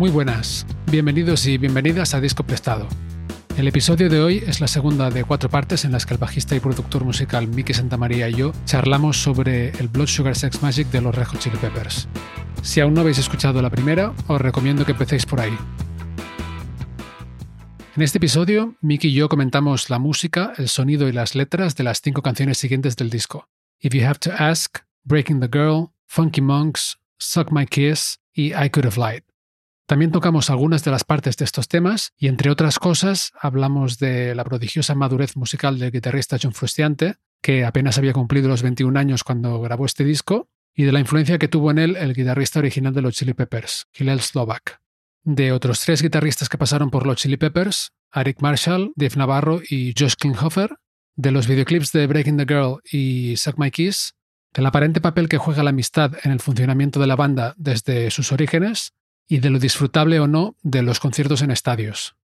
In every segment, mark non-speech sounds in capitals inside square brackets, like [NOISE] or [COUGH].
Muy buenas, bienvenidos y bienvenidas a Disco Prestado. El episodio de hoy es la segunda de cuatro partes en las que el bajista y productor musical Mickey Santamaría y yo charlamos sobre el Blood Sugar Sex Magic de los Red Hot Chili Peppers. Si aún no habéis escuchado la primera, os recomiendo que empecéis por ahí. En este episodio, Mickey y yo comentamos la música, el sonido y las letras de las cinco canciones siguientes del disco. If You Have to Ask, Breaking the Girl, Funky Monks, Suck My Kiss y I Could Have Lied. También tocamos algunas de las partes de estos temas y, entre otras cosas, hablamos de la prodigiosa madurez musical del guitarrista John Frusciante, que apenas había cumplido los 21 años cuando grabó este disco, y de la influencia que tuvo en él el guitarrista original de los Chili Peppers, Hillel Slovak. De otros tres guitarristas que pasaron por los Chili Peppers, Eric Marshall, Dave Navarro y Josh Klinghoffer, de los videoclips de Breaking the Girl y Suck My Kiss, del aparente papel que juega la amistad en el funcionamiento de la banda desde sus orígenes, y de lo disfrutable o no de los conciertos en estadios.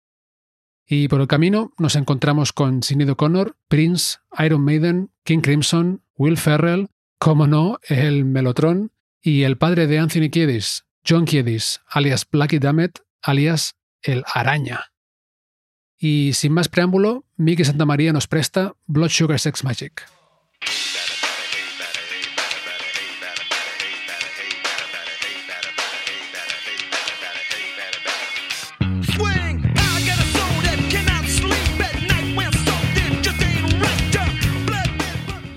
Y por el camino nos encontramos con Sinead O'Connor, Prince, Iron Maiden, King Crimson, Will Ferrell, como no, el Melotron y el padre de Anthony Kiedis, John Kiedis, alias Blackie Dammit, alias el Araña. Y sin más preámbulo, Mickey Santamaría nos presta Blood Sugar Sex Magic.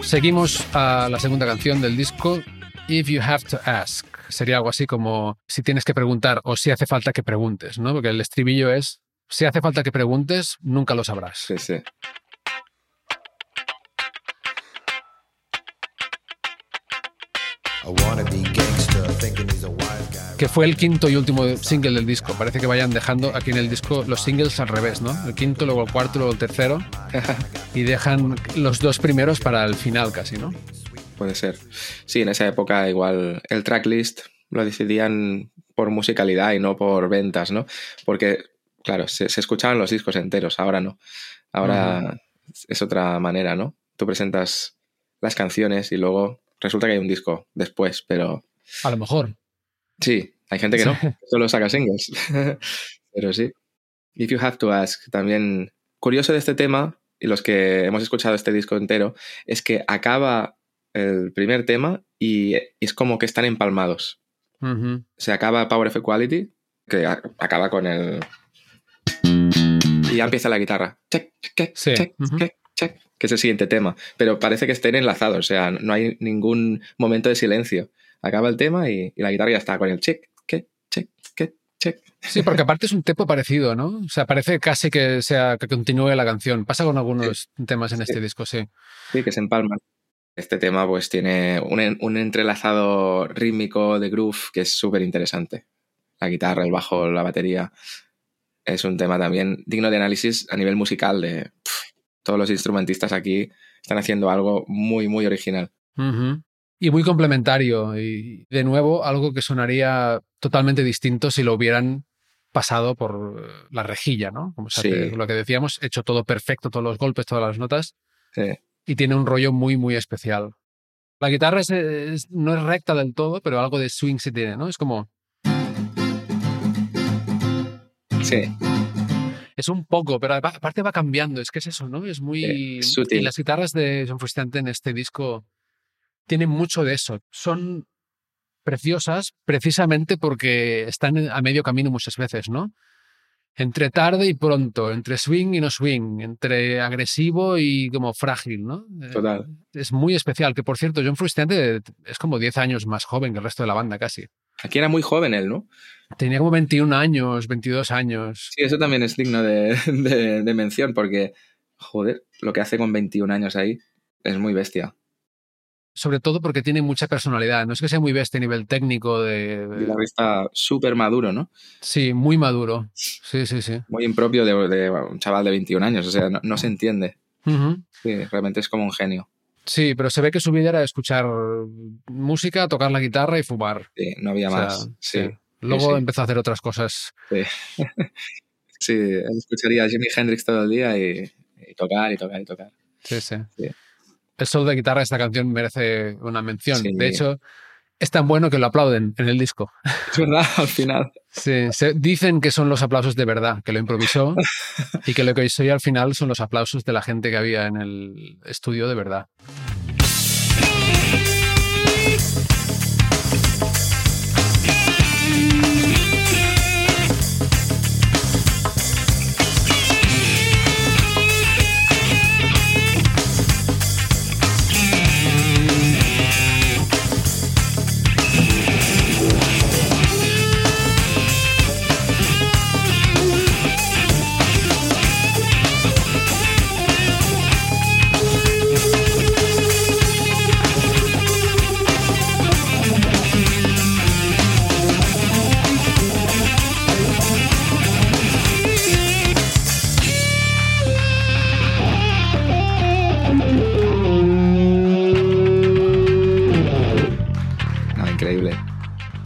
Seguimos a la segunda canción del disco, If You Have to Ask. Sería algo así como si tienes que preguntar o si hace falta que preguntes, ¿no? Porque el estribillo es, si hace falta que preguntes, nunca lo sabrás. Sí, sí. Que fue el quinto y último single del disco. Parece que vayan dejando aquí en el disco los singles al revés, ¿no? El quinto, luego el cuarto, luego el tercero. [LAUGHS] y dejan los dos primeros para el final casi, ¿no? Puede ser. Sí, en esa época igual el tracklist lo decidían por musicalidad y no por ventas, ¿no? Porque, claro, se, escuchaban los discos enteros, ahora no. Ahora es otra manera, ¿no? Tú presentas las canciones y luego resulta que hay un disco después, pero... A lo mejor. Sí, hay gente que no, [LAUGHS] solo saca singles. [LAUGHS] Pero sí. If You Have to Ask, también curioso de este tema, y los que hemos escuchado este disco entero, es que acaba el primer tema y es como que están empalmados. Se acaba Power of Equality, que acaba con el... Y ya empieza la guitarra. Check, check, check, check, check, que es el siguiente tema. Pero parece que estén enlazados, o sea, no hay ningún momento de silencio acaba el tema y, la guitarra ya está con el check, check, check, check. Sí, porque aparte es un tempo parecido, ¿no? O sea, parece casi que sea que continúe la canción. Pasa con algunos temas en este disco, sí. Sí, que se empalman. Este tema pues tiene un, entrelazado rítmico de groove que es súper interesante. La guitarra, el bajo, la batería. Es un tema también digno de análisis a nivel musical de todos los instrumentistas aquí están haciendo algo muy, muy original y muy complementario. Y de nuevo, algo que sonaría totalmente distinto si lo hubieran pasado por la rejilla, ¿no? Como lo que decíamos, hecho todo perfecto, todos los golpes, todas las notas. Y tiene un rollo muy, muy especial. La guitarra no es recta del todo, pero algo de swing sí tiene, ¿no? Es como. Sí. Es un poco, pero aparte va cambiando. Es que es eso, ¿no? Es muy. sutil. Y las guitarras de John Frusciante en este disco tienen mucho de eso. Son preciosas precisamente porque están a medio camino muchas veces, ¿no? Entre tarde y pronto, entre swing y no swing, entre agresivo y como frágil, ¿no? Eh, Total. Es muy especial, que por cierto, John Frusciante es como 10 años más joven que el resto de la banda casi. Aquí era muy joven él, ¿no? Tenía como 21 años, 22 años. Sí, eso también es digno [LAUGHS] de, de mención porque joder, lo que hace con 21 años ahí es muy bestia. Sobre todo porque tiene mucha personalidad. No es que sea muy bestia a nivel técnico de... Guitarrista súper maduro, ¿no? Sí, muy maduro. Sí, sí, sí. Muy impropio de, un chaval de 21 años, o sea, no, se entiende. Sí, realmente es como un genio. Sí, pero se ve que su vida era escuchar música, tocar la guitarra y fumar. Sí, no había más. Sí. Luego empezó a hacer otras cosas. Sí. [LAUGHS] sí, escucharía a Jimi Hendrix todo el día y, tocar y tocar y tocar. Sí, sí. El solo de guitarra de esta canción merece una mención. De hecho, es tan bueno que lo aplauden en el disco. Es verdad, [LAUGHS] al final. Sí, se, dicen que son los aplausos de verdad, que lo improvisó [LAUGHS] y que lo que hizo al final son los aplausos de la gente que había en el estudio de verdad.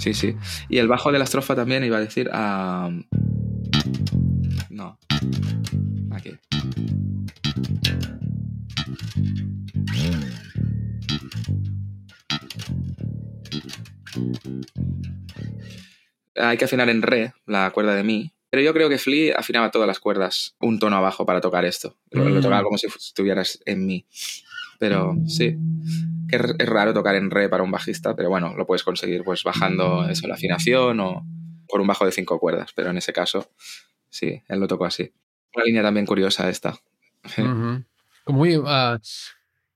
Sí, sí. Y el bajo de la estrofa también iba a decir. no. Aquí. Hay que afinar en re, la cuerda de mi. Pero yo creo que Flea afinaba todas las cuerdas un tono abajo para tocar esto. Lo, lo tocaba mm. como si estuvieras en mi. Pero sí es, raro tocar en re para un bajista, pero bueno, lo puedes conseguir pues bajando eso, la afinación o por un bajo de cinco cuerdas, pero en ese caso, sí, él lo tocó así. Una línea también curiosa esta. [LAUGHS] Muy... Uh,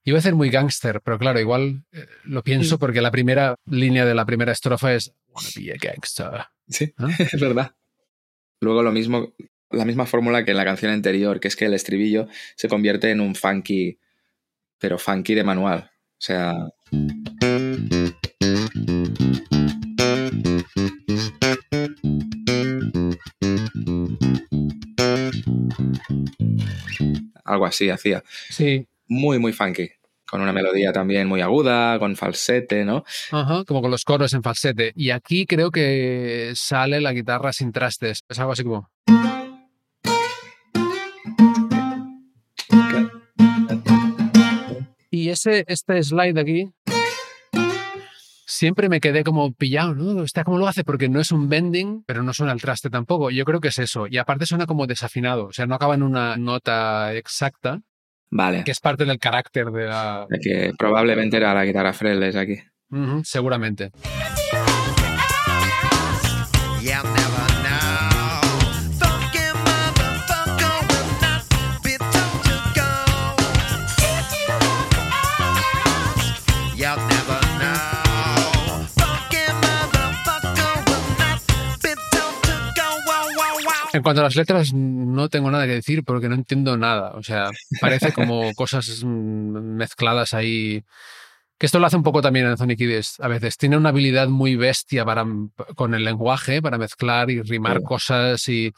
iba a ser muy gángster, pero claro, igual eh, lo pienso porque la primera línea de la primera estrofa es Wanna be a gangster. Sí, [LAUGHS] es verdad. Luego lo mismo, la misma fórmula que en la canción anterior, que es que el estribillo se convierte en un funky, pero funky de manual. O sea... Algo así hacía. Sí. Muy, muy funky. Con una melodía también muy aguda, con falsete, ¿no? Ajá, como con los coros en falsete. Y aquí creo que sale la guitarra sin trastes. Es algo así como. Y ese, este slide aquí siempre me quedé como pillado, ¿no? Está como lo hace porque no es un bending, pero no suena el traste tampoco. Yo creo que es eso. Y aparte suena como desafinado, o sea, no acaba en una nota exacta. Vale. Que es parte del carácter de la. que probablemente era la guitarra fretless aquí. seguramente. Cuanto a las letras, no tengo nada que decir porque no entiendo nada. O sea, parece como [LAUGHS] cosas mezcladas ahí. Que esto lo hace un poco también Anthony Kiedis a veces. Tiene una habilidad muy bestia para, con el lenguaje, para mezclar y rimar cosas y...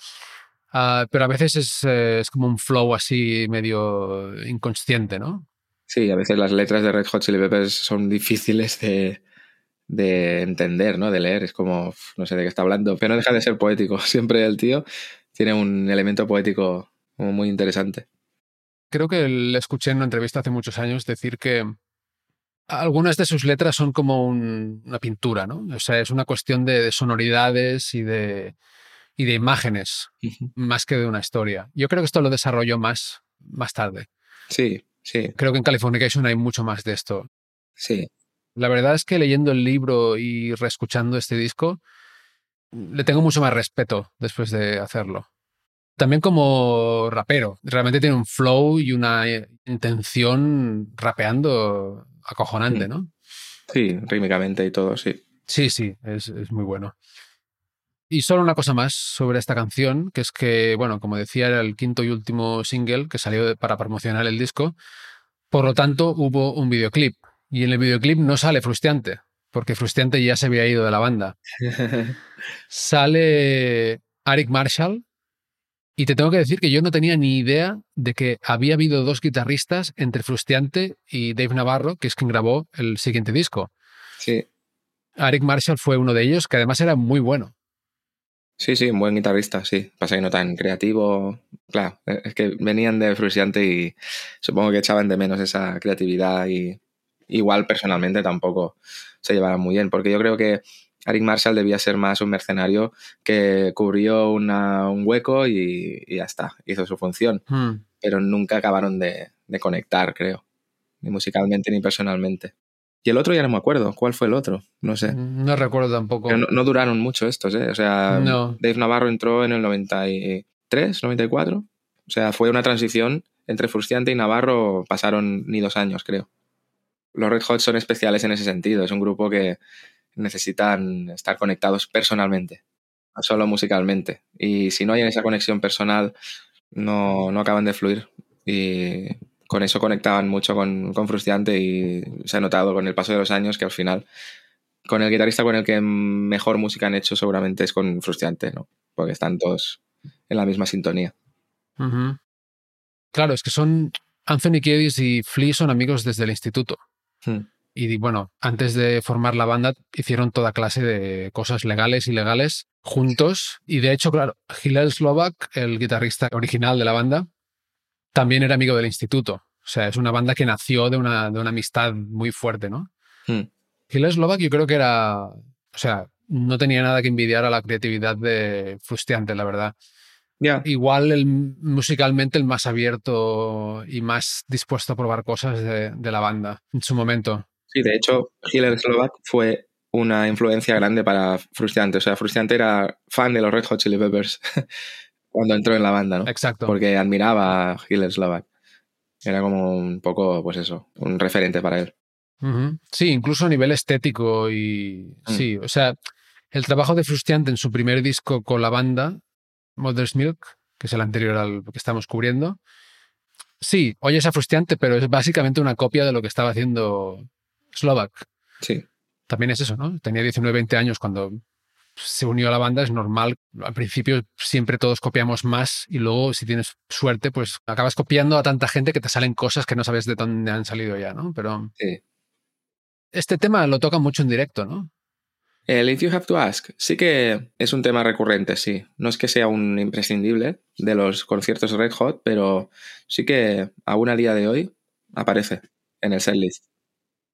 Ah, pero a veces es, eh, es, como un flow así medio inconsciente, ¿no? Sí, a veces las letras de Red Hot Chili Peppers son difíciles de, de entender, ¿no? De leer. Es como, no sé de qué está hablando, pero no deja de ser poético. [LAUGHS] Siempre el tío tiene un elemento poético muy interesante. Creo que le escuché en una entrevista hace muchos años decir que algunas de sus letras son como una pintura, ¿no? O sea, es una cuestión de, sonoridades y de, y de imágenes, más que de una historia. Yo creo que esto lo desarrolló más, más tarde. Sí, sí. Creo que en Californication hay mucho más de esto. Sí, la verdad es que leyendo el libro y reescuchando este disco, le tengo mucho más respeto después de hacerlo. También como rapero, realmente tiene un flow y una intención rapeando acojonante, ¿no? Sí, rítmicamente y todo, sí. Sí, sí, es, es muy bueno. Y solo una cosa más sobre esta canción, que es que, bueno, como decía, era el quinto y último single que salió para promocionar el disco. Por lo tanto, hubo un videoclip. Y en el videoclip no sale Frustiante, porque Frustiante ya se había ido de la banda. [LAUGHS] sale Eric Marshall. Y te tengo que decir que yo no tenía ni idea de que había habido dos guitarristas entre Frustiante y Dave Navarro, que es quien grabó el siguiente disco. Sí. Eric Marshall fue uno de ellos, que además era muy bueno. Sí, sí, un buen guitarrista, sí. Pasa que no tan creativo. Claro, es que venían de Frustrante y supongo que echaban de menos esa creatividad y igual personalmente tampoco se llevaban muy bien, porque yo creo que Eric Marshall debía ser más un mercenario que cubrió una, un hueco y, ya está, hizo su función. Hmm. Pero nunca acabaron de, de conectar, creo, ni musicalmente ni personalmente. Y el otro ya no me acuerdo. ¿Cuál fue el otro? No sé. No recuerdo tampoco. no, duraron mucho estos, ¿eh? O sea, Dave Navarro entró en el 93, 94. O sea, fue una transición entre Frustiante y Navarro. Pasaron ni dos años, creo. Los Red Hot son especiales en ese sentido. Es un grupo que necesitan estar conectados personalmente, no solo musicalmente. Y si no hay esa conexión personal, no, no acaban de fluir. Y con eso conectaban mucho con, Frustiante y se ha notado con el paso de los años que al final con el guitarrista con el que mejor música han hecho seguramente es con Frustiante, ¿no? Porque están todos en la misma sintonía. Claro, es que son Anthony Kiedis y Flea son amigos desde el instituto. Hmm. Y bueno, antes de formar la banda hicieron toda clase de cosas legales y ilegales juntos. Y de hecho, claro, Hillel Slovak, el guitarrista original de la banda, también era amigo del instituto. O sea, es una banda que nació de una, de una amistad muy fuerte, ¿no? Hmm. Slovak yo creo que era, o sea, no tenía nada que envidiar a la creatividad de Frustiante, la verdad. Igual el, musicalmente el más abierto y más dispuesto a probar cosas de, de la banda en su momento. Sí, de hecho, Hiller Slovak fue una influencia grande para Frustiante. O sea, Frustiante era fan de los Red Hot Chili Peppers. [LAUGHS] cuando entró en la banda, ¿no? Exacto. Porque admiraba a Hiller Slovak. Era como un poco, pues eso, un referente para él. Sí, incluso a nivel estético y... Mm. Sí, o sea, el trabajo de Frustiante en su primer disco con la banda, Mother's Milk, que es el anterior al que estamos cubriendo, sí, oyes a Frustiante, pero es básicamente una copia de lo que estaba haciendo Slovak. Sí. También es eso, ¿no? Tenía 19, 20 años cuando se unió a la banda, es normal. Al principio siempre todos copiamos más y luego si tienes suerte, pues acabas copiando a tanta gente que te salen cosas que no sabes de dónde han salido ya, ¿no? Pero sí. este tema lo toca mucho en directo, ¿no? El If You Have to Ask sí que es un tema recurrente, sí. No es que sea un imprescindible de los conciertos Red Hot, pero sí que aún a día de hoy aparece en el setlist.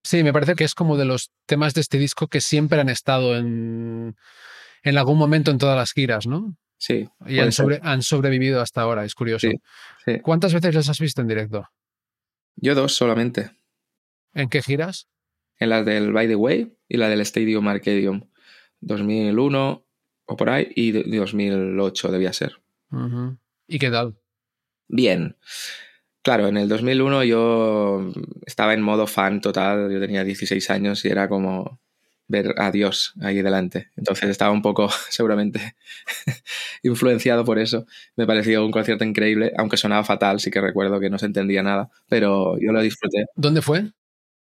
Sí, me parece que es como de los temas de este disco que siempre han estado en, en algún momento en todas las giras, ¿no? Sí. Y han, sobrevivido hasta ahora, es curioso. Sí, ¿Cuántas veces los has visto en directo? Yo dos solamente. ¿En qué giras? En la del By the Way y la del Stadium Arcadium. 2001 o por ahí y 2008 debía ser. ¿Y qué tal? Bien. Claro, en el 2001 yo estaba en modo fan total, yo tenía 16 años y era como ver a Dios ahí delante. Entonces estaba un poco, [LAUGHS] seguramente, [LAUGHS] influenciado por eso. Me pareció un concierto increíble, aunque sonaba fatal, sí que recuerdo que no se entendía nada, pero yo lo disfruté. ¿Dónde fue?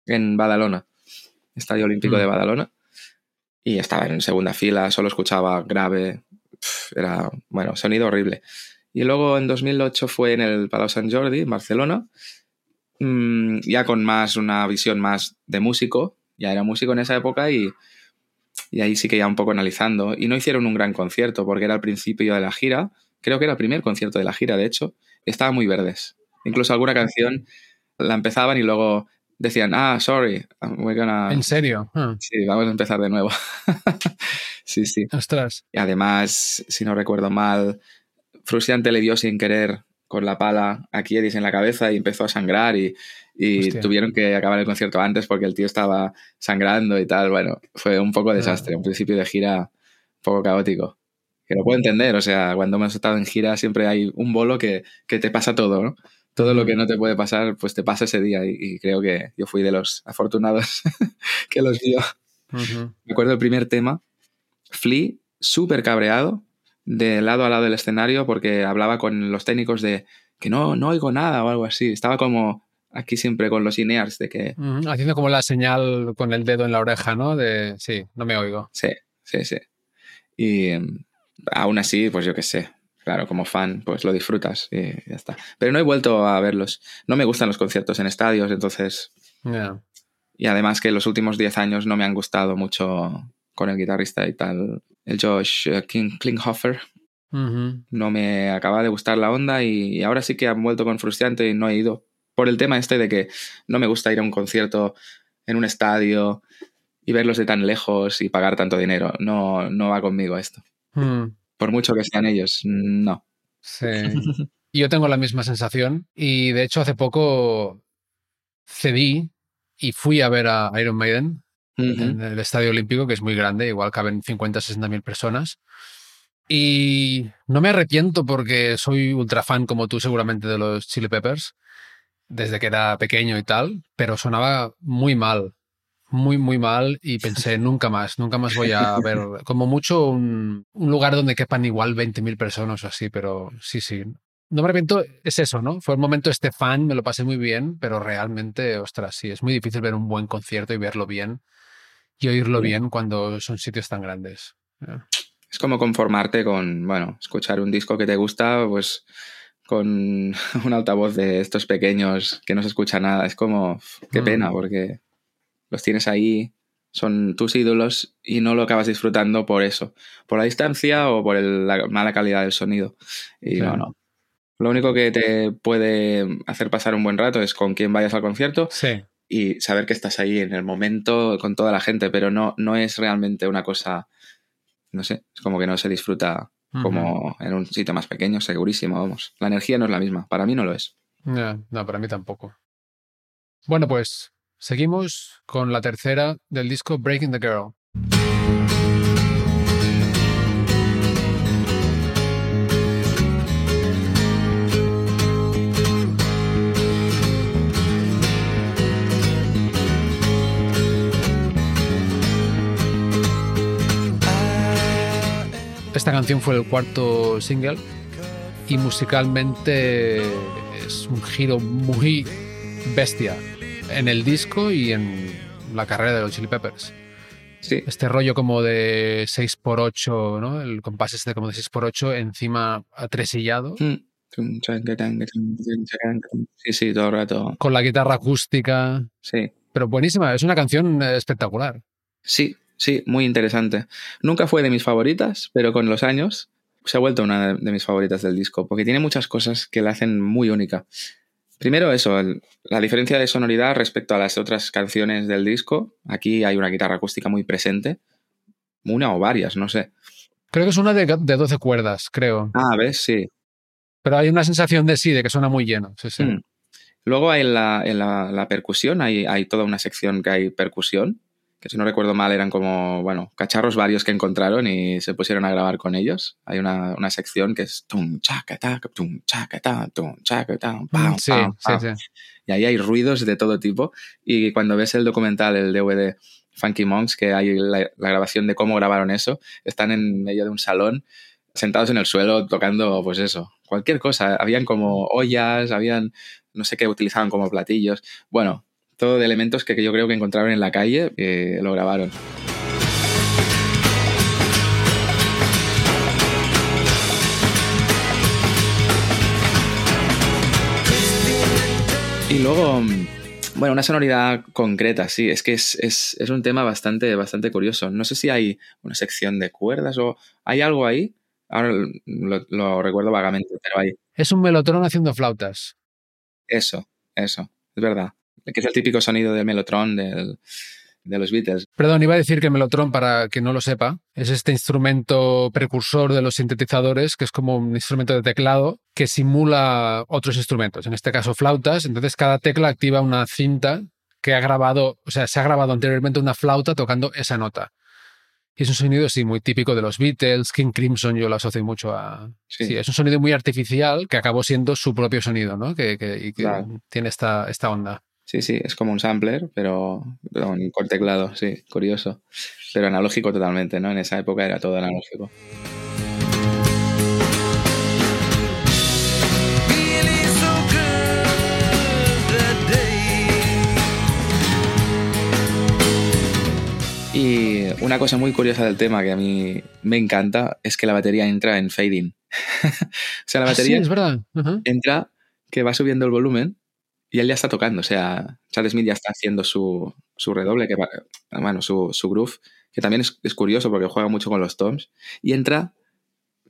En Badalona, Estadio Olímpico de mm. Badalona. Y estaba en segunda fila, solo escuchaba grave, era, bueno, sonido horrible. Y luego en 2008 fue en el Palau Sant Jordi, en Barcelona, mm, ya con más una visión más de músico, ya era músico en esa época y, y ahí sí que ya un poco analizando. Y no hicieron un gran concierto porque era el principio de la gira, creo que era el primer concierto de la gira, de hecho, estaban muy verdes. Incluso alguna canción la empezaban y luego decían, ah, sorry, we're gonna... ¿En serio? Ah. Sí, vamos a empezar de nuevo. [LAUGHS] sí, sí. Ostras. Y además, si no recuerdo mal, Frustrante le dio sin querer con la pala a Kiedis en la cabeza y empezó a sangrar y, y tuvieron que acabar el concierto antes porque el tío estaba sangrando y tal. Bueno, fue un poco desastre, un principio de gira un poco caótico. Que lo puedo entender, o sea, cuando hemos estado en gira siempre hay un bolo que, que te pasa todo, ¿no? Todo lo que no te puede pasar, pues te pasa ese día y, creo que yo fui de los afortunados [LAUGHS] que los vio. Me acuerdo del primer tema, Flea súper cabreado de lado a lado del escenario porque hablaba con los técnicos de que no, no oigo nada o algo así. Estaba como aquí siempre con los inears de que... Haciendo como la señal con el dedo en la oreja, ¿no? De sí, no me oigo. Sí, sí, sí. Y em, aún así, pues yo qué sé. Claro, como fan, pues lo disfrutas y ya está. Pero no he vuelto a verlos. No me gustan los conciertos en estadios, entonces... Y además que los últimos 10 años no me han gustado mucho con el guitarrista y tal, el Josh eh, King Klinghoffer. No me acaba de gustar la onda y ahora sí que han vuelto con frustrante y no he ido. Por el tema este de que no me gusta ir a un concierto en un estadio y verlos de tan lejos y pagar tanto dinero. No, no va conmigo esto. Mm. Por mucho que sean ellos, no. Sí. Yo tengo la misma sensación y de hecho hace poco cedí y fui a ver a Iron Maiden en el Estadio Olímpico, que es muy grande, igual caben 50 60 mil personas. Y no me arrepiento porque soy ultra fan, como tú seguramente, de los Chili Peppers, desde que era pequeño y tal, pero sonaba muy mal, muy, muy mal y pensé, nunca más, nunca más voy a ver, como mucho, un, un lugar donde quepan igual 20.000 personas o así, pero sí, sí, no me arrepiento, es eso, ¿no? Fue el momento este fan, me lo pasé muy bien, pero realmente, ostras, sí, es muy difícil ver un buen concierto y verlo bien y oírlo bien cuando son sitios tan grandes. Es como conformarte con, bueno, escuchar un disco que te gusta, pues con [LAUGHS] un altavoz de estos pequeños que no se escucha nada. Es como, qué pena, mm. porque los tienes ahí, son tus ídolos y no lo acabas disfrutando por eso, por la distancia o por la mala calidad del sonido. Y no, no. Lo único que te puede hacer pasar un buen rato es con quién vayas al concierto y saber que estás ahí en el momento con toda la gente, pero no, no es realmente una cosa, no sé, es como que no se disfruta como en un sitio más pequeño, segurísimo, vamos. La energía no es la misma, para mí no lo es. no, para mí tampoco. Bueno, pues seguimos con la tercera del disco Breaking the Girl. Esta canción fue el cuarto single y musicalmente es un giro muy bestia en el disco y en la carrera de los Chili Peppers. Sí. Este rollo como de 6x8, ¿no? El compás este como de 6x8 encima atresillado. Mm. Sí, sí, todo el rato. Con la guitarra acústica. Sí. Pero buenísima, es una canción espectacular. Sí, Sí, muy interesante. Nunca fue de mis favoritas, pero con los años se ha vuelto una de mis favoritas del disco, porque tiene muchas cosas que la hacen muy única. Primero eso, la diferencia de sonoridad respecto a las otras canciones del disco. Aquí hay una guitarra acústica muy presente. Una o varias, no sé. Creo que es una de, de 12 cuerdas, creo. Ah, ¿ves? Sí. Pero hay una sensación de sí, de que suena muy lleno. Sí, sí. Mm. Luego en la, en la, percusión hay, hay, toda una sección que hay percusión, que si no recuerdo mal eran como, bueno, cacharros varios que encontraron y se pusieron a grabar con ellos. Hay una, una sección que es tum chacata, tum chacata, tum chacata, pam, sí, Sí, sí. Y ahí hay ruidos de todo tipo. Y cuando ves el documental, el DVD Funky Monks, que hay la, grabación de cómo grabaron eso, están en medio de un salón, sentados en el suelo, tocando, pues eso, cualquier cosa. Habían como ollas, habían, no sé qué utilizaban como platillos. Bueno, todo de elementos que yo creo que encontraron en la calle, que lo grabaron. Y luego, bueno, una sonoridad concreta, sí, es que es, un tema bastante, bastante curioso. No sé si hay una sección de cuerdas o hay algo ahí. Ahora lo, lo recuerdo vagamente, pero hay. Es un melotrón haciendo flautas. Eso, eso, es verdad que es el típico sonido del melotron de los Beatles. Perdón, iba a decir que el melotron, para quien no lo sepa, es este instrumento precursor de los sintetizadores, que es como un instrumento de teclado que simula otros instrumentos, en este caso flautas. Entonces cada tecla activa una cinta que ha grabado, o sea, se ha grabado anteriormente una flauta tocando esa nota. Y es un sonido, sí, muy típico de los Beatles, King Crimson, yo lo asocio mucho a... Sí. es un sonido muy artificial que acabó siendo su propio sonido, ¿no? Que, que, y que tiene esta, esta onda. Sí, sí, es como un sampler, pero con teclado, sí, curioso. Pero analógico totalmente, ¿no? En esa época era todo analógico. Y una cosa muy curiosa del tema que a mí me encanta es que la batería entra en fading. [LAUGHS] o sea, la Ah, sí, batería es verdad. Entra que va subiendo el volumen y él ya está tocando. O sea, Chad Smith ya está haciendo su, su redoble, que bueno, su, su groove, que también es, es curioso porque juega mucho con los toms. Y entra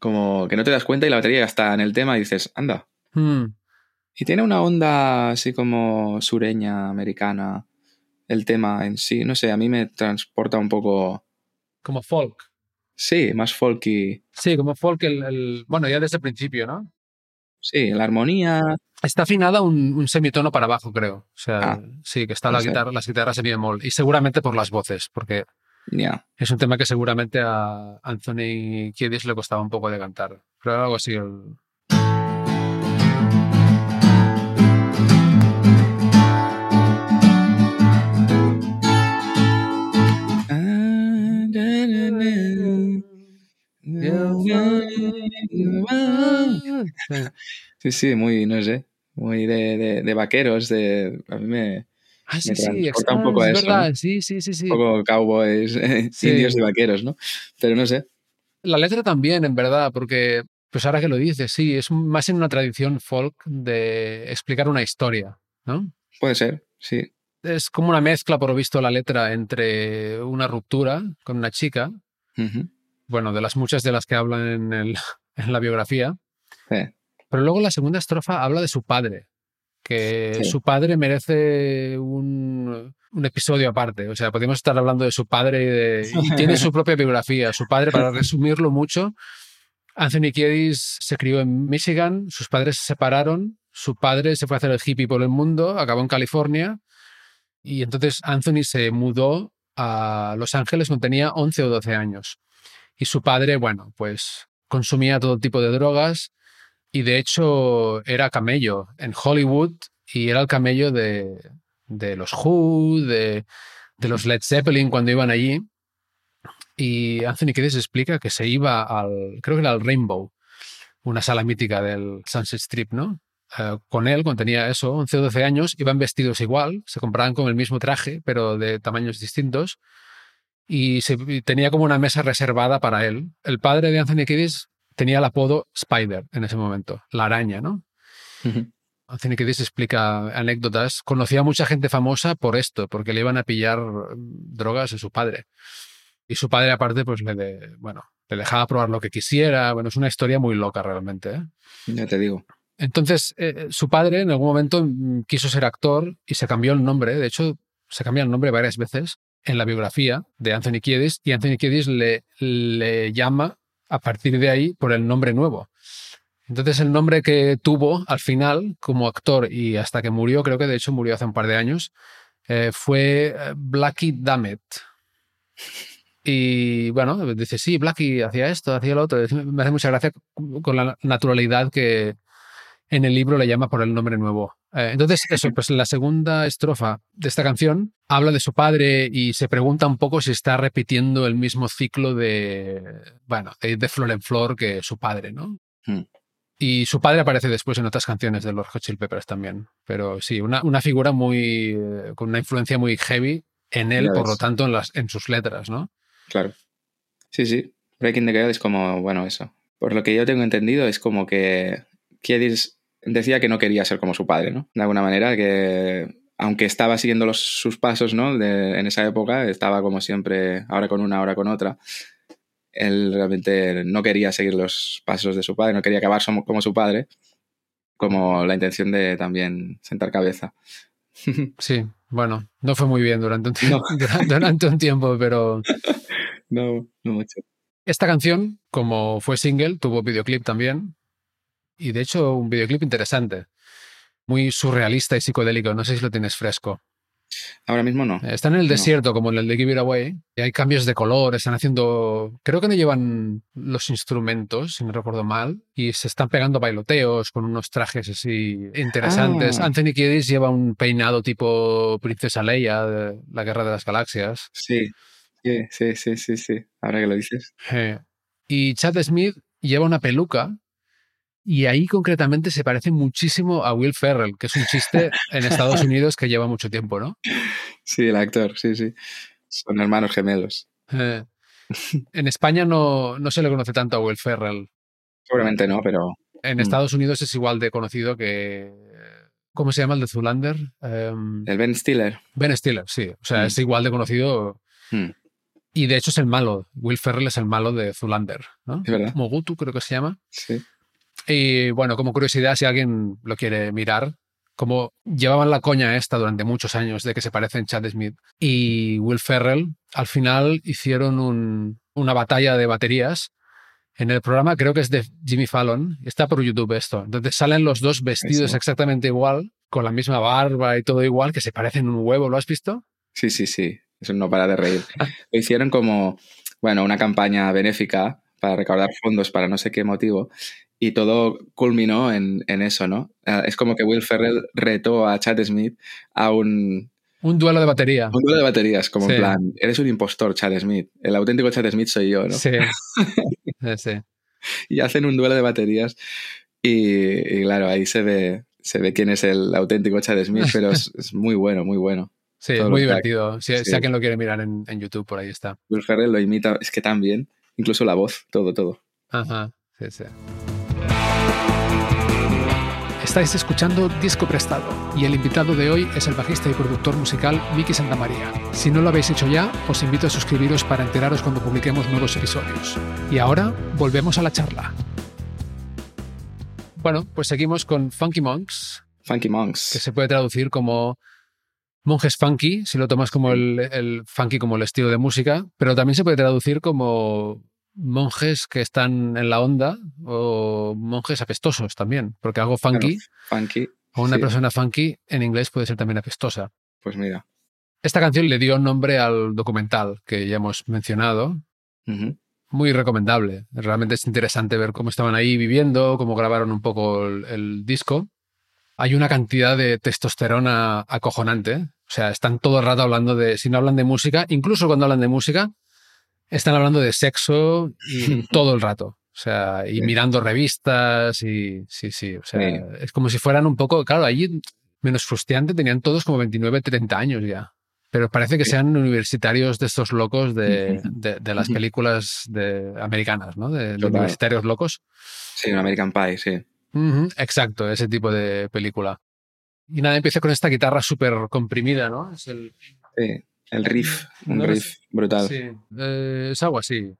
como que no te das cuenta y la batería ya está en el tema y dices, anda. Mm, Y tiene una onda así como sureña, americana, el tema en sí. No sé, a mí me transporta un poco, Como folk. sí, más folky. Sí, como folk, el, el- bueno, ya desde el principio, ¿no? Sí, la armonía. Está afinada un, un semitono para abajo, creo. O sea, Ah, sí, que está la guitarra, las guitarras en mi bemol. Y seguramente por las voces, porque es un tema que seguramente a Anthony Kiedis le costaba un poco de cantar. Pero algo así. el- [LAUGHS] Sí, sí, muy, no sé, muy de, de- de vaqueros, de, a mí me, Ah, sí, me sí, ah, un poco a es eso, verdad. ¿no? Sí, sí, sí, sí. un poco cowboys, [LAUGHS] Sí. indios y vaqueros, ¿no? Pero no sé, La letra también, en verdad, porque, pues ahora que lo dices, sí, es más en una tradición folk de explicar una historia, ¿no? puede ser, sí. Es como una mezcla, por lo visto, la letra entre una ruptura con una chica, bueno, de las muchas de las que hablan en, el- [LAUGHS] en la biografía, Eh, pero luego la segunda estrofa habla de su padre, que Sí. su padre merece un, un episodio aparte, o sea, podríamos estar hablando de su padre y, de- y tiene su propia biografía. Su padre, para resumirlo mucho, Anthony Kiedis se crió en Michigan, sus padres se separaron, su padre se fue a hacer el hippie por el mundo, acabó en California y entonces Anthony se mudó a Los Ángeles cuando tenía 11 o 12 años. Y su padre, bueno, pues consumía todo tipo de drogas y de hecho era camello en Hollywood y era el camello de, de los Who, de, de los Led Zeppelin cuando iban allí. Y Anthony Kiedis explica que se iba al, creo que era al Rainbow, una sala mítica del Sunset Strip, ¿no? Eh, con él, cuando tenía eso, 11 o 12 años, iban vestidos igual, se compraban con el mismo traje, pero de tamaños distintos, y, se- y tenía como una mesa reservada para él. El padre de Anthony Kiedis tenía el apodo Spider en ese momento, la araña, ¿no? Anthony Kiedis explica anécdotas. Conocía a mucha gente famosa por esto, porque le iban a pillar mm, drogas de su padre. Y su padre, aparte, pues le, de- bueno, le dejaba probar lo que quisiera. Bueno, es una historia muy loca realmente. ¿eh? ya te digo. Entonces, eh, su padre en algún momento mm, quiso ser actor y se cambió el nombre. De hecho, se cambia el nombre varias veces en la biografía de Anthony Kiedis y Anthony Kiedis le, le llama a partir de ahí por el nombre nuevo. Entonces, el nombre que tuvo al final como actor y hasta que murió, creo que de hecho murió hace un par de años, eh, fue eh, Blackie Dammit. Y bueno, dice, sí, Blackie hacía esto, hacía lo otro. Me hace mucha gracia con la naturalidad que en el libro le llama por el nombre nuevo. Eh, entonces, eso, pues la segunda estrofa de esta canción habla de su padre y se pregunta un poco si está repitiendo el mismo ciclo de, bueno, de, de flor en flor que su padre, ¿no? Hmm. Y su padre aparece después en otras canciones de los Hot Chili Peppers también. Pero sí, una, una figura muy, eh, con una influencia muy heavy en él, por lo tanto, en, las, en sus letras, ¿no? Claro. Sí, sí. Breaking the Girl es como, bueno, eso. Por lo que yo tengo entendido, es como que Kiedis decía que no quería ser como su padre, ¿no? De alguna manera, que aunque estaba siguiendo los, sus pasos, ¿no? De- en esa época, estaba como siempre, ahora con una, ahora con otra. Él realmente no quería seguir los pasos de su padre, no quería acabar som- como su padre, como la intención de también sentar cabeza. [LAUGHS] Sí, bueno, no fue muy bien durante un, tie- No. [LAUGHS] durante, durante un tiempo, pero [LAUGHS] No, no mucho. esta canción, como fue single, tuvo videoclip también. Y de hecho, un videoclip interesante. Muy surrealista y psicodélico. No sé si lo tienes fresco. Ahora mismo no. Están en el No. desierto, como en el de Give It Away, y hay cambios de color, están haciendo... Creo que no llevan los instrumentos, si no recuerdo mal, y se están pegando bailoteos con unos trajes así interesantes. Ah. Anthony Kiedis lleva un peinado tipo Princesa Leia de la Guerra de las Galaxias. Sí, sí, sí, sí, sí, sí. Ahora que lo dices. Eh, Y Chad Smith lleva una peluca y ahí concretamente se parece muchísimo a Will Ferrell, que es un chiste en Estados [LAUGHS] Unidos que lleva mucho tiempo, ¿no? Sí, el actor, sí, sí. Son hermanos gemelos. Eh, en España no, no se le conoce tanto a Will Ferrell. Seguramente no, pero En Mm. Estados Unidos es igual de conocido que... ¿Cómo se llama el de Zulander? Em, el Ben Stiller. ben Stiller, sí. O sea, Mm. es igual de conocido. Mm. Y de hecho es el malo. Will Ferrell es el malo de Zulander, ¿no? Es verdad. Mogutu creo que se llama. Sí. Y bueno, como curiosidad, si alguien lo quiere mirar, como llevaban la coña esta durante muchos años de que se parecen Chad Smith y Will Ferrell, al final hicieron un- una batalla de baterías en el programa, creo que es de Jimmy Fallon, está por YouTube esto. Entonces salen los dos vestidos exactamente igual, con la misma barba y todo igual, que se parecen un huevo, ¿lo has visto? Sí, sí, sí. Eso no para de reír. [LAUGHS] Lo hicieron como, bueno, una campaña benéfica para recaudar fondos para no sé qué motivo. Y todo culminó en, en eso, ¿no? Ah, Es como que Will Ferrell retó a Chad Smith a un, Un duelo de batería. un duelo de baterías, como Sí. en plan, eres un impostor, Chad Smith. El auténtico Chad Smith soy yo, ¿no? [LAUGHS] Sí. Sí. Y hacen un duelo de baterías y, y claro, ahí se ve, se ve quién es el auténtico Chad Smith, [LAUGHS] pero es, es muy bueno, muy bueno. Sí, es muy divertido. Si, si Sí. alguien lo quiere mirar en, en YouTube, por ahí está. Will Ferrell lo imita, es que tan bien, incluso la voz, todo, todo. Ajá, sí, sí. Estáis escuchando Disco Prestado y el invitado de hoy es el bajista y productor musical Miki Santamaría. Si no lo habéis hecho ya, os invito a suscribiros para enteraros cuando publiquemos nuevos episodios. Y ahora volvemos a la charla. Bueno, pues seguimos con Funky Monks, Funky Monks. que se puede traducir como monjes funky, si lo tomas como el, el funky como el estilo de música, pero también se puede traducir como monjes que están en la onda o monjes apestosos también, porque algo funky Funky. o una sí. persona funky en inglés puede ser también apestosa. Pues mira. Esta canción le dio nombre al documental que ya hemos mencionado. Muy recomendable. Realmente es interesante ver cómo estaban ahí viviendo, cómo grabaron un poco el, el disco. Hay una cantidad de testosterona acojonante. O sea, están todo el rato hablando de, si no hablan de música, incluso cuando hablan de música, están hablando de sexo y [LAUGHS] todo el rato. O sea, y Sí. mirando revistas y sí, sí. O sea, Sí. es como si fueran un poco, claro, allí menos frustrante, tenían todos como 29, 30 años ya. Pero parece que sean universitarios de estos locos de, de- de las películas de, americanas, ¿no? De, universitarios locos. Sí, un American Pie, sí. Exacto, ese tipo de película. Y nada, empieza con esta guitarra súper comprimida, ¿no? Es el. Sí, El riff, un No riff brutal. Sí, eh, es algo así.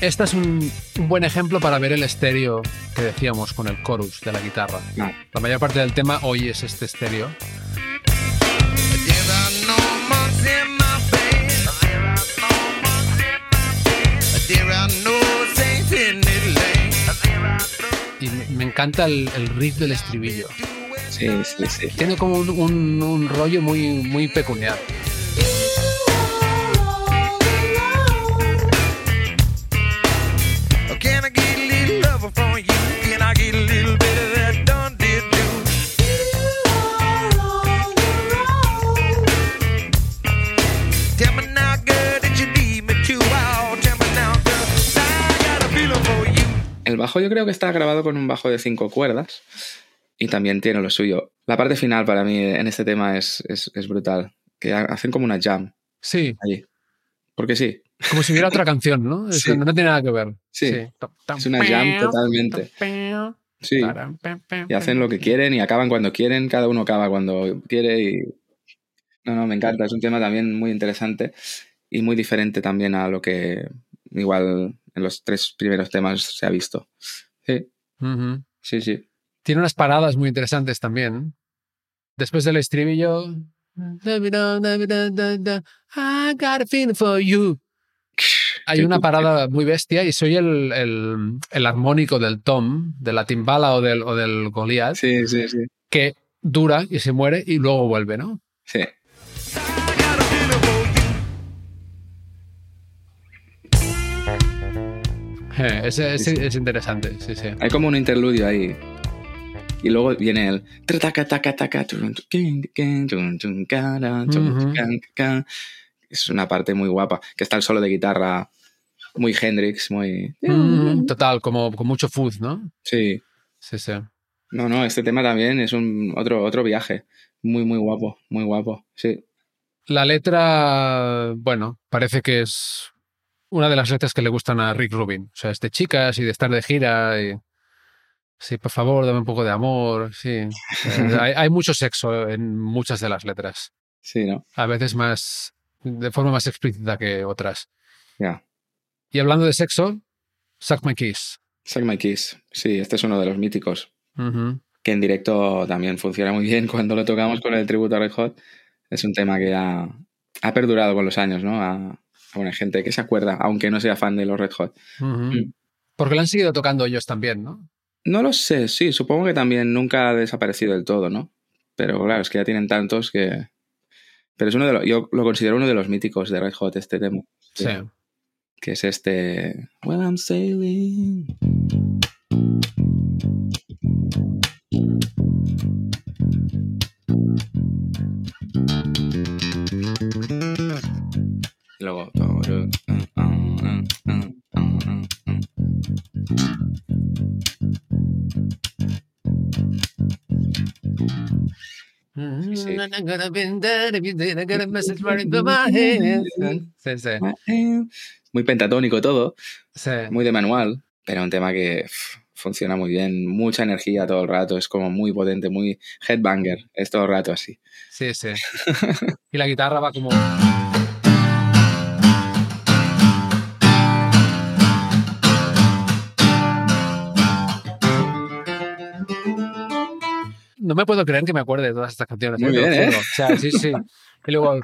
Este es un, un buen ejemplo para ver el estéreo que decíamos con el chorus de la guitarra. La mayor parte del tema hoy es este estéreo. Y me- me encanta el, el riff del estribillo. sí, sí, sí. Tiene como un, un- un rollo muy, muy peculiar. El bajo yo creo que está grabado con un bajo de cinco cuerdas y también tiene lo suyo. La parte final para mí en este tema es, es, es brutal. Que ha- hacen como una jam Sí, allí. Porque sí, como si hubiera otra canción, ¿no? Es [LAUGHS] Sí. que no tiene nada que ver. Sí. es una jam totalmente. Sí. Y hacen lo que quieren y acaban cuando quieren, cada uno acaba cuando quiere y... No, no, me encanta, es un tema también muy interesante y muy diferente también a lo que igual en los tres primeros temas se ha visto. Sí, sí, sí. Tiene unas paradas muy interesantes también. Después del estribillo. I got a feeling for you. [LAUGHS] hay una parada muy bestia y soy el, el, el armónico del Tom, de la timbala o del, o del Goliath, Sí, sí, sí. que dura y se muere y luego vuelve, ¿no? Sí. Eh, Es, es- Sí, sí. es interesante, sí, sí. Hay como un interludio ahí. Y luego viene el. Es una parte muy guapa. Que está el solo de guitarra muy Hendrix, muy. Mm, total, como con mucho fuzz, ¿no? Sí. Sí, sí. No, no, este tema también es un otro, otro viaje. Muy, muy guapo, muy guapo. Sí. La letra, bueno, parece que es una de las letras que le gustan a Rick Rubin. O sea, es de chicas y de estar de gira y... Sí, por favor, dame un poco de amor. Sí. [LAUGHS] Hay, hay mucho sexo en muchas de las letras. Sí, ¿no? A veces más... de forma más explícita que otras. Ya. Y hablando de sexo, Suck My Kiss. Suck My Kiss. Sí, este es uno de los míticos. Que en directo también funciona muy bien [LAUGHS] cuando lo tocamos con el tributo a Red Hot. Es un tema que ha, ha perdurado con los años, ¿no? A, a buena gente que se acuerda, aunque no sea fan de los Red Hot. Mm. Porque lo han seguido tocando ellos también, ¿no? No lo sé, sí, supongo que también nunca ha desaparecido del todo, ¿no? Pero claro, es que ya tienen tantos que. Pero es uno de los. Yo lo considero uno de los míticos de Red Hot, este tema. Sí. Que es este. Well, I'm sailing. Y luego. Sí, sí. Muy pentatónico todo. Sí. muy de manual, pero un tema que funciona muy bien, mucha energía todo el rato, es como muy potente, muy headbanger, es todo el rato así. Sí, sí. Y la guitarra va como. No me puedo creer que me acuerde de todas estas canciones. Muy lo bien, ¿eh? juro. O sea, sí, sí. Y luego.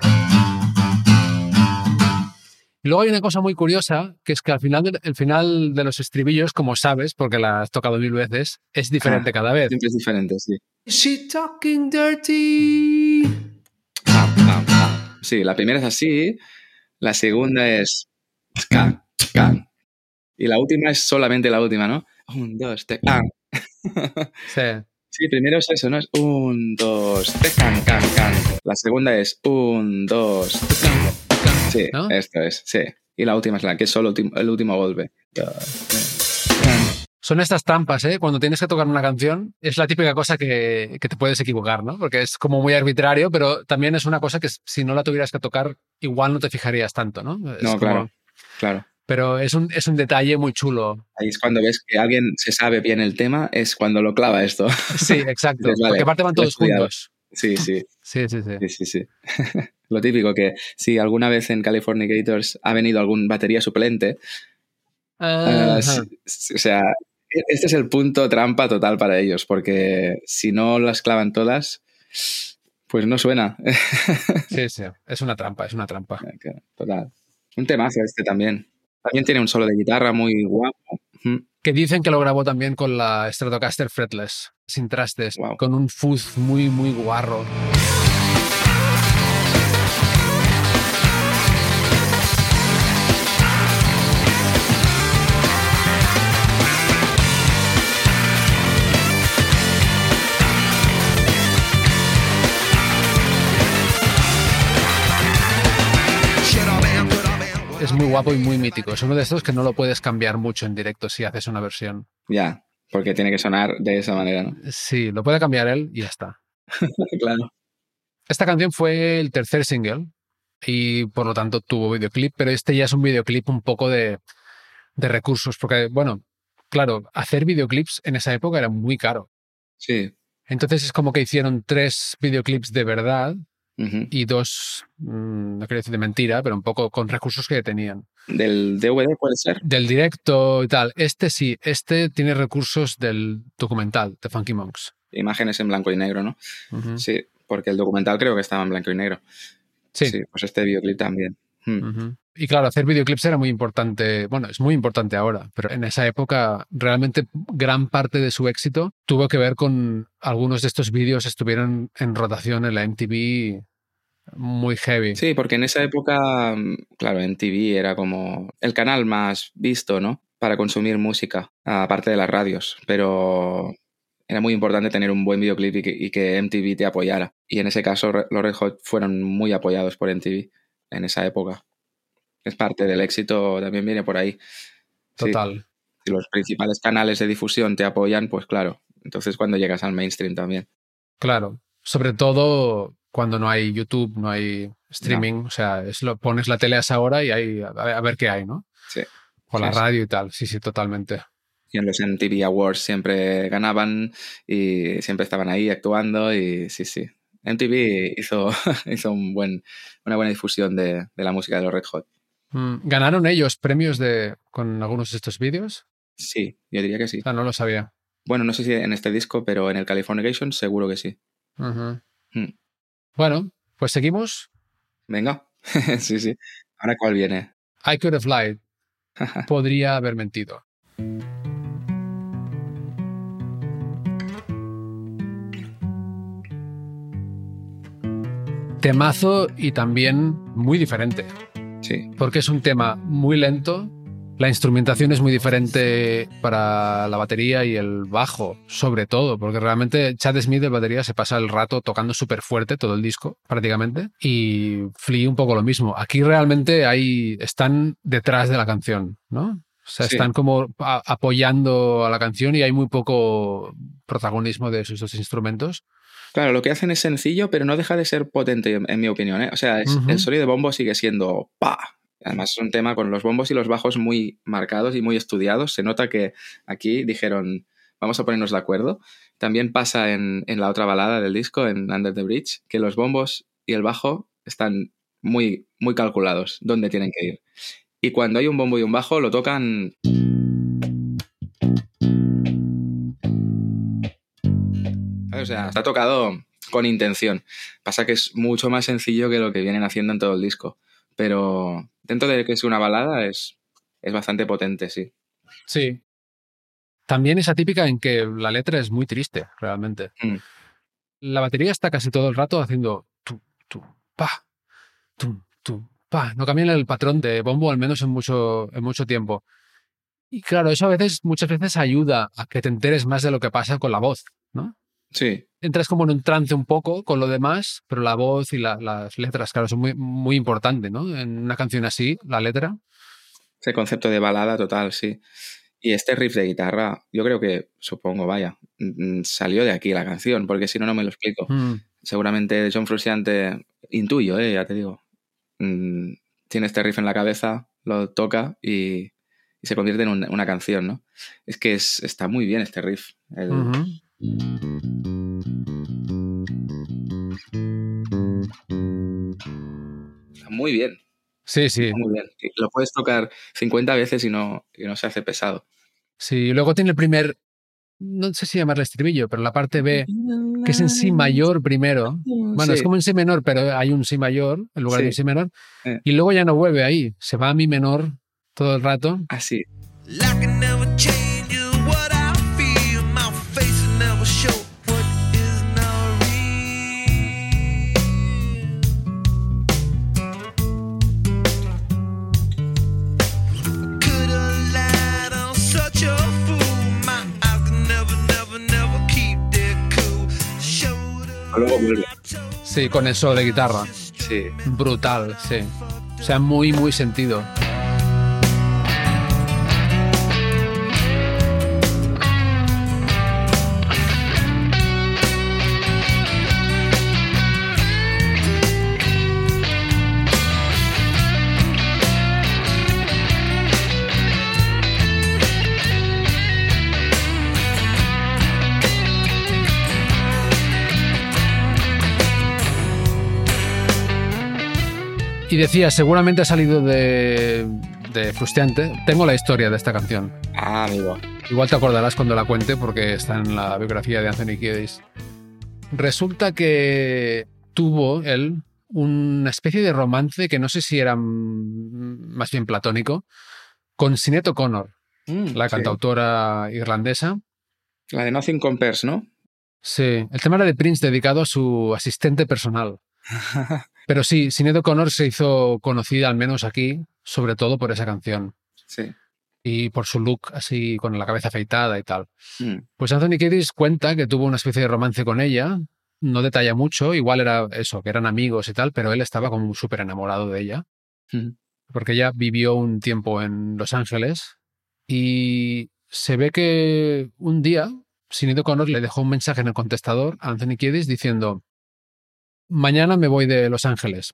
Y luego hay una cosa muy curiosa, que es que al final de, el final de los estribillos, como sabes, porque la has tocado mil veces, es diferente cada vez. Siempre es diferente, sí. She talking dirty. Pam, pam. Sí, la primera es así, la segunda es ska, ska. Y la última es solamente la última, ¿no? Un, dos, tres, can. Sí. [LAUGHS] Sí, primero es eso, ¿no? Es un, dos, tres, can, can, can. La segunda es un, dos, Sí, ¿No? esto es, sí. Y la última es la que es solo el último, el último golpe. Son estas trampas, ¿eh? Cuando tienes que tocar una canción, es la típica cosa que, que te puedes equivocar, ¿no? Porque es como muy arbitrario, pero también es una cosa que si no la tuvieras que tocar, igual no te fijarías tanto, ¿no? Es No, como- claro, claro. Pero es un, es un detalle muy chulo. Ahí es cuando ves que alguien se sabe bien el tema, es cuando lo clava esto. Sí, exacto. Dices, vale, Porque aparte van todos juntos. Sí, sí, Sí, sí, sí. sí, sí, sí. [LAUGHS] Lo típico que si alguna vez en Californigators ha venido algún batería suplente, Ajá. eh, o sea, este es el punto trampa total para ellos, porque si no las clavan todas, pues no suena. [LAUGHS] Sí, sí. Es una trampa, es una trampa. Total. Un temazo este también. También tiene un solo de guitarra muy guapo. Que dicen que lo grabó también con la Stratocaster fretless, sin trastes, Wow. con un fuzz muy, muy guarro. Muy guapo y muy mítico. Es uno de estos que no lo puedes cambiar mucho en directo si haces una versión. Ya, porque tiene que sonar de esa manera, ¿no? Sí, lo puede cambiar él y ya está. [LAUGHS] claro. Esta canción fue el tercer single y por lo tanto tuvo videoclip, pero este ya es un videoclip un poco de, de recursos, porque, bueno, claro, hacer videoclips en esa época era muy caro. Sí. Entonces es como que hicieron tres videoclips de verdad Y dos, mm, no quiero decir de mentira, pero un poco con recursos que tenían. Del DVD puede ser. Del directo y tal. Este sí, este tiene recursos del documental de Funky Monks. Imágenes en blanco y negro, ¿no? Sí, porque el documental creo que estaba en blanco y negro. Sí. Sí, pues este videoclip también. Mm. Ujú. Y claro, hacer videoclips era muy importante, bueno, es muy importante ahora, pero en esa época realmente gran parte de su éxito tuvo que ver con algunos de estos vídeos estuvieron en rotación en la MTV muy heavy. Sí, porque en esa época, mm, claro, MTV era como el canal más visto, ¿no? Para consumir música, aparte de las radios, pero era muy importante tener un buen videoclip y que, y que MTV te apoyara. Y en ese caso los Red Hot fueron muy apoyados por MTV en esa época. Es parte del éxito, también viene por ahí. Sí, Total. si los principales canales de difusión te apoyan, pues claro. Entonces cuando llegas al mainstream también. Claro. Sobre todo cuando no hay YouTube, no hay streaming. O sea, es lo, pones la tele a esa hora y hay, a, ver- qué hay, ¿no? Sí. O la Sí, radio y tal. Sí, sí, totalmente. Y en los MTV Awards siempre ganaban y siempre estaban ahí actuando y sí, sí. MTV hizo, [LAUGHS] hizo un buen, una buena difusión de, de la música de los Red Hot. Mm, ¿Ganaron ellos premios de, con algunos de estos vídeos? Sí, yo diría que sí. No lo sabía. Bueno, no sé si en este disco, pero en el Californication seguro que sí. Ujú. Hmm. Bueno, pues seguimos. Venga, [LAUGHS] sí, sí. Ahora cuál viene. I could have lied. [LAUGHS] Podría haber mentido. Temazo y también muy diferente, Sí, porque es un tema muy lento. La instrumentación es muy diferente para la batería y el bajo, sobre todo, porque realmente Chad Smith de batería se pasa el rato tocando súper fuerte todo el disco, prácticamente, y Flea un poco lo mismo. Aquí realmente hay, están detrás de la canción, ¿no? O sea, Sí. están como a- apoyando a la canción y hay muy poco protagonismo de esos dos instrumentos. Claro, lo que hacen es sencillo, pero no deja de ser potente, en mi opinión. ¿eh? O sea, es- el sonido de bombo sigue siendo pa. Además, es un tema con los bombos y los bajos muy marcados y muy estudiados. Se nota que aquí dijeron, vamos a ponernos de acuerdo. También pasa en, en la otra balada del disco, en Under the Bridge, que los bombos y el bajo están muy, muy calculados dónde tienen que ir. Y cuando hay un bombo y un bajo, lo tocan O sea, está tocado con intención. Pasa que es mucho más sencillo que lo que vienen haciendo en todo el disco. Pero dentro de que es una balada, es, es bastante potente, sí. Sí. También es atípica en que la letra es muy triste, realmente. Mm. La batería está casi todo el rato haciendo tu, tu, pa, tu, tu, pa. No cambian el patrón de bombo, al menos en mucho, en mucho tiempo. Y claro, eso a veces, muchas veces ayuda a que te enteres más de lo que pasa con la voz, ¿no? Sí, Entras como en un trance un poco con lo demás, pero la voz y la- las letras, claro, son muy, muy importantes, ¿no? En una canción así, la letra. ese concepto de balada total, sí. Y este riff de guitarra, yo creo que, supongo, vaya, mm, salió de aquí la canción, porque si no, no me lo explico. Mm, Seguramente John Frusciante, intuyo, eh, ya te digo, mm, tiene este riff en la cabeza, lo toca y, y se convierte en un- una canción, ¿no? Es que es- está muy bien este riff. el- muy bien, Sí, sí. muy bien. Lo puedes tocar 50 veces y no, y no se hace pesado. Sí, y luego tiene el primer, no sé si llamarle estribillo, pero la parte B, que es en si mayor primero. Bueno, es como en si menor, pero hay un si mayor en lugar de un si menor. Eh. Y luego ya no vuelve ahí, se va a mi menor todo el rato. así. Like Luego vuelve. Sí, con el solo de guitarra. Sí. Brutal, sí. O sea, muy, muy sentido. Y decía, seguramente ha salido de, de Frustrante. Tengo la historia de esta canción. Ah, amigo. Igual te acordarás cuando la cuente porque está en la biografía de Anthony Kiedis. Resulta que tuvo él una especie de romance que no sé si era más bien platónico, con Sinead O'Connor, Mm, la sí. cantautora irlandesa. La de Nothing Compares, ¿no? Sí, el tema era de Prince dedicado a su asistente personal. [LAUGHS] Pero sí, Sinead O'Connor se hizo conocida, al menos aquí, sobre todo por esa canción sí. y por su look así con la cabeza afeitada y tal. Mm, Pues Anthony Kiedis cuenta que tuvo una especie de romance con ella, no detalla mucho, igual era eso, que eran amigos y tal, pero él estaba como súper enamorado de ella, mm. porque ella vivió un tiempo en Los Ángeles y se ve que un día Sinead O'Connor le dejó un mensaje en el contestador a Anthony Kiedis diciendo, mañana me voy de Los Ángeles.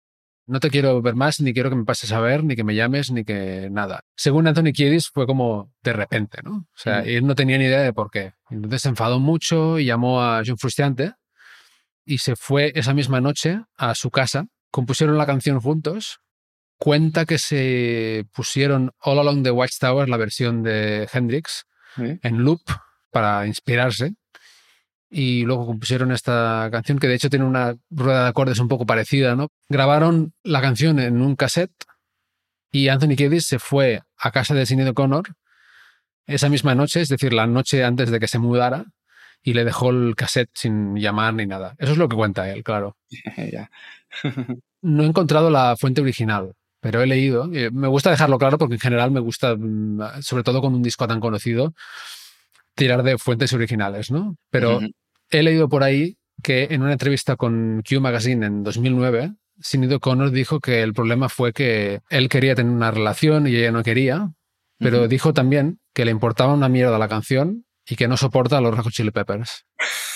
No te quiero ver más, ni quiero que me pases a ver, ni que me llames, ni que nada. Según Anthony Kiedis fue como de repente, ¿no? O sea, Ujú. él no tenía ni idea de por qué. Entonces se enfadó mucho y llamó a John Frusciante y se fue esa misma noche a su casa. Compusieron la canción juntos. Cuenta que se pusieron All Along the Watchtower, la versión de Hendrix, Sí. en loop para inspirarse. Y luego compusieron esta canción que de hecho tiene una rueda de acordes un poco parecida, ¿no? Grabaron la canción en un cassette y Anthony Kiedis se fue a casa de Sinead O'Connor esa misma noche, es decir, la noche antes de que se mudara, y le dejó el cassette sin llamar ni nada. Eso es lo que cuenta él, claro. [LAUGHS] No he encontrado la fuente original, pero he leído. Me gusta dejarlo claro porque en general me gusta, mm, sobre todo con un disco tan conocido, tirar de fuentes originales, ¿no? Pero Ujú. He leído por ahí que en una entrevista con Q Magazine en 2009, Sinead O'Connor dijo que el problema fue que él quería tener una relación y ella no quería, pero Ujú. dijo también que le importaba una mierda la canción y que no soporta a los Hot Chili Peppers.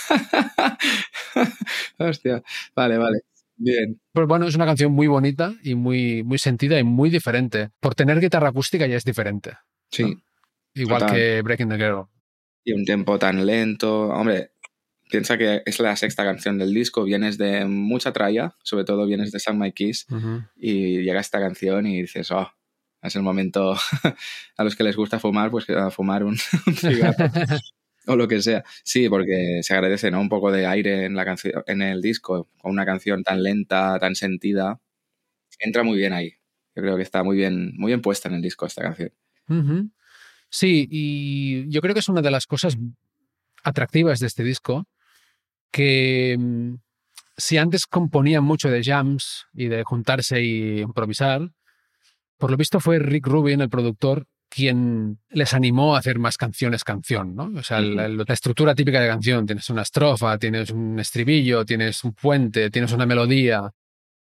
[LAUGHS] Hostia. Vale, vale. Bien. Pues bueno, es una canción muy bonita y muy, muy sentida y muy diferente. Por tener guitarra acústica ya es diferente. Sí. Igual Total. que Breaking the Girl. Y un tempo tan lento. Hombre, piensa que es la sexta canción del disco. Vienes de mucha tralla, sobre todo vienes de Suck My Kiss. Y llega esta canción y dices, oh, es el momento [LAUGHS] a los que les gusta fumar, pues a fumar un, [LAUGHS] un cigarro o lo que sea. Sí, porque se agradece, ¿no? Un poco de aire en la canción, en el disco, con una canción tan lenta, tan sentida. Entra muy bien ahí. Yo creo que está muy bien, muy bien puesta en el disco esta canción. Sí, y yo creo que es una de las cosas atractivas de este disco, que mm, si antes componían mucho de jams y de juntarse y improvisar, por lo visto fue Rick Rubin, el productor, quien les animó a hacer más canciones canción, ¿no? O sea, la estructura típica de canción, tienes una estrofa, tienes un estribillo, tienes un puente, tienes una melodía.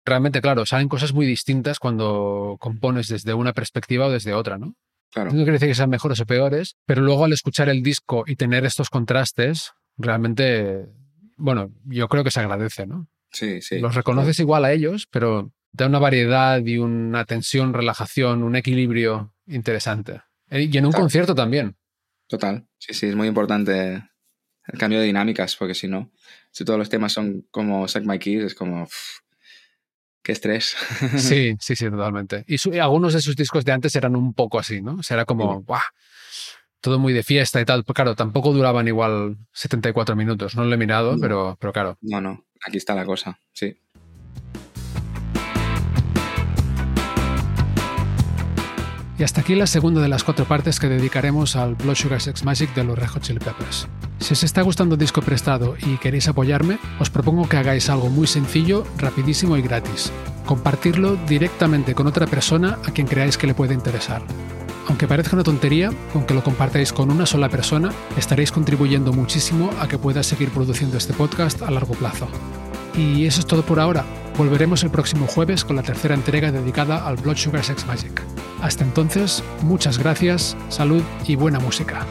Realmente, claro, salen cosas muy distintas cuando compones desde una perspectiva o desde otra, ¿no? Claro. No quiere decir que sean mejores o peores, pero luego al escuchar el disco y tener estos contrastes, realmente, bueno, yo creo que se agradece, ¿no? Sí, sí. Los reconoces igual a ellos, pero da una variedad y una tensión, relajación, un equilibrio interesante. Eh, Y en un concierto también. Total. Sí, sí, es muy importante el cambio de dinámicas, porque si no, si todos los temas son como Suck My Kiss, es como. qué estrés. Sí, [LAUGHS] sí, sí, totalmente. Y su- y algunos de sus discos de antes eran un poco así, ¿no? O sea, era como, ¡guau! Todo muy de fiesta y tal. Pues claro, tampoco duraban igual 74 minutos. No lo he mirado, No. pero, pero claro. No, no. Aquí está la cosa. Sí. Y hasta aquí la segunda de las cuatro partes que dedicaremos al Blood Sugar Sex Magic de los Red Hot Chili Peppers. Si os está gustando el disco prestado y queréis apoyarme, os propongo que hagáis algo muy sencillo, rapidísimo y gratis. Compartirlo directamente con otra persona a quien creáis que le puede interesar. Aunque parezca una tontería, con que lo compartáis con una sola persona, estaréis contribuyendo muchísimo a que pueda seguir produciendo este podcast a largo plazo. Y eso es todo por ahora. Volveremos el próximo jueves con la tercera entrega dedicada al Blood Sugar Sex Magic. Hasta entonces, muchas gracias, salud y buena música.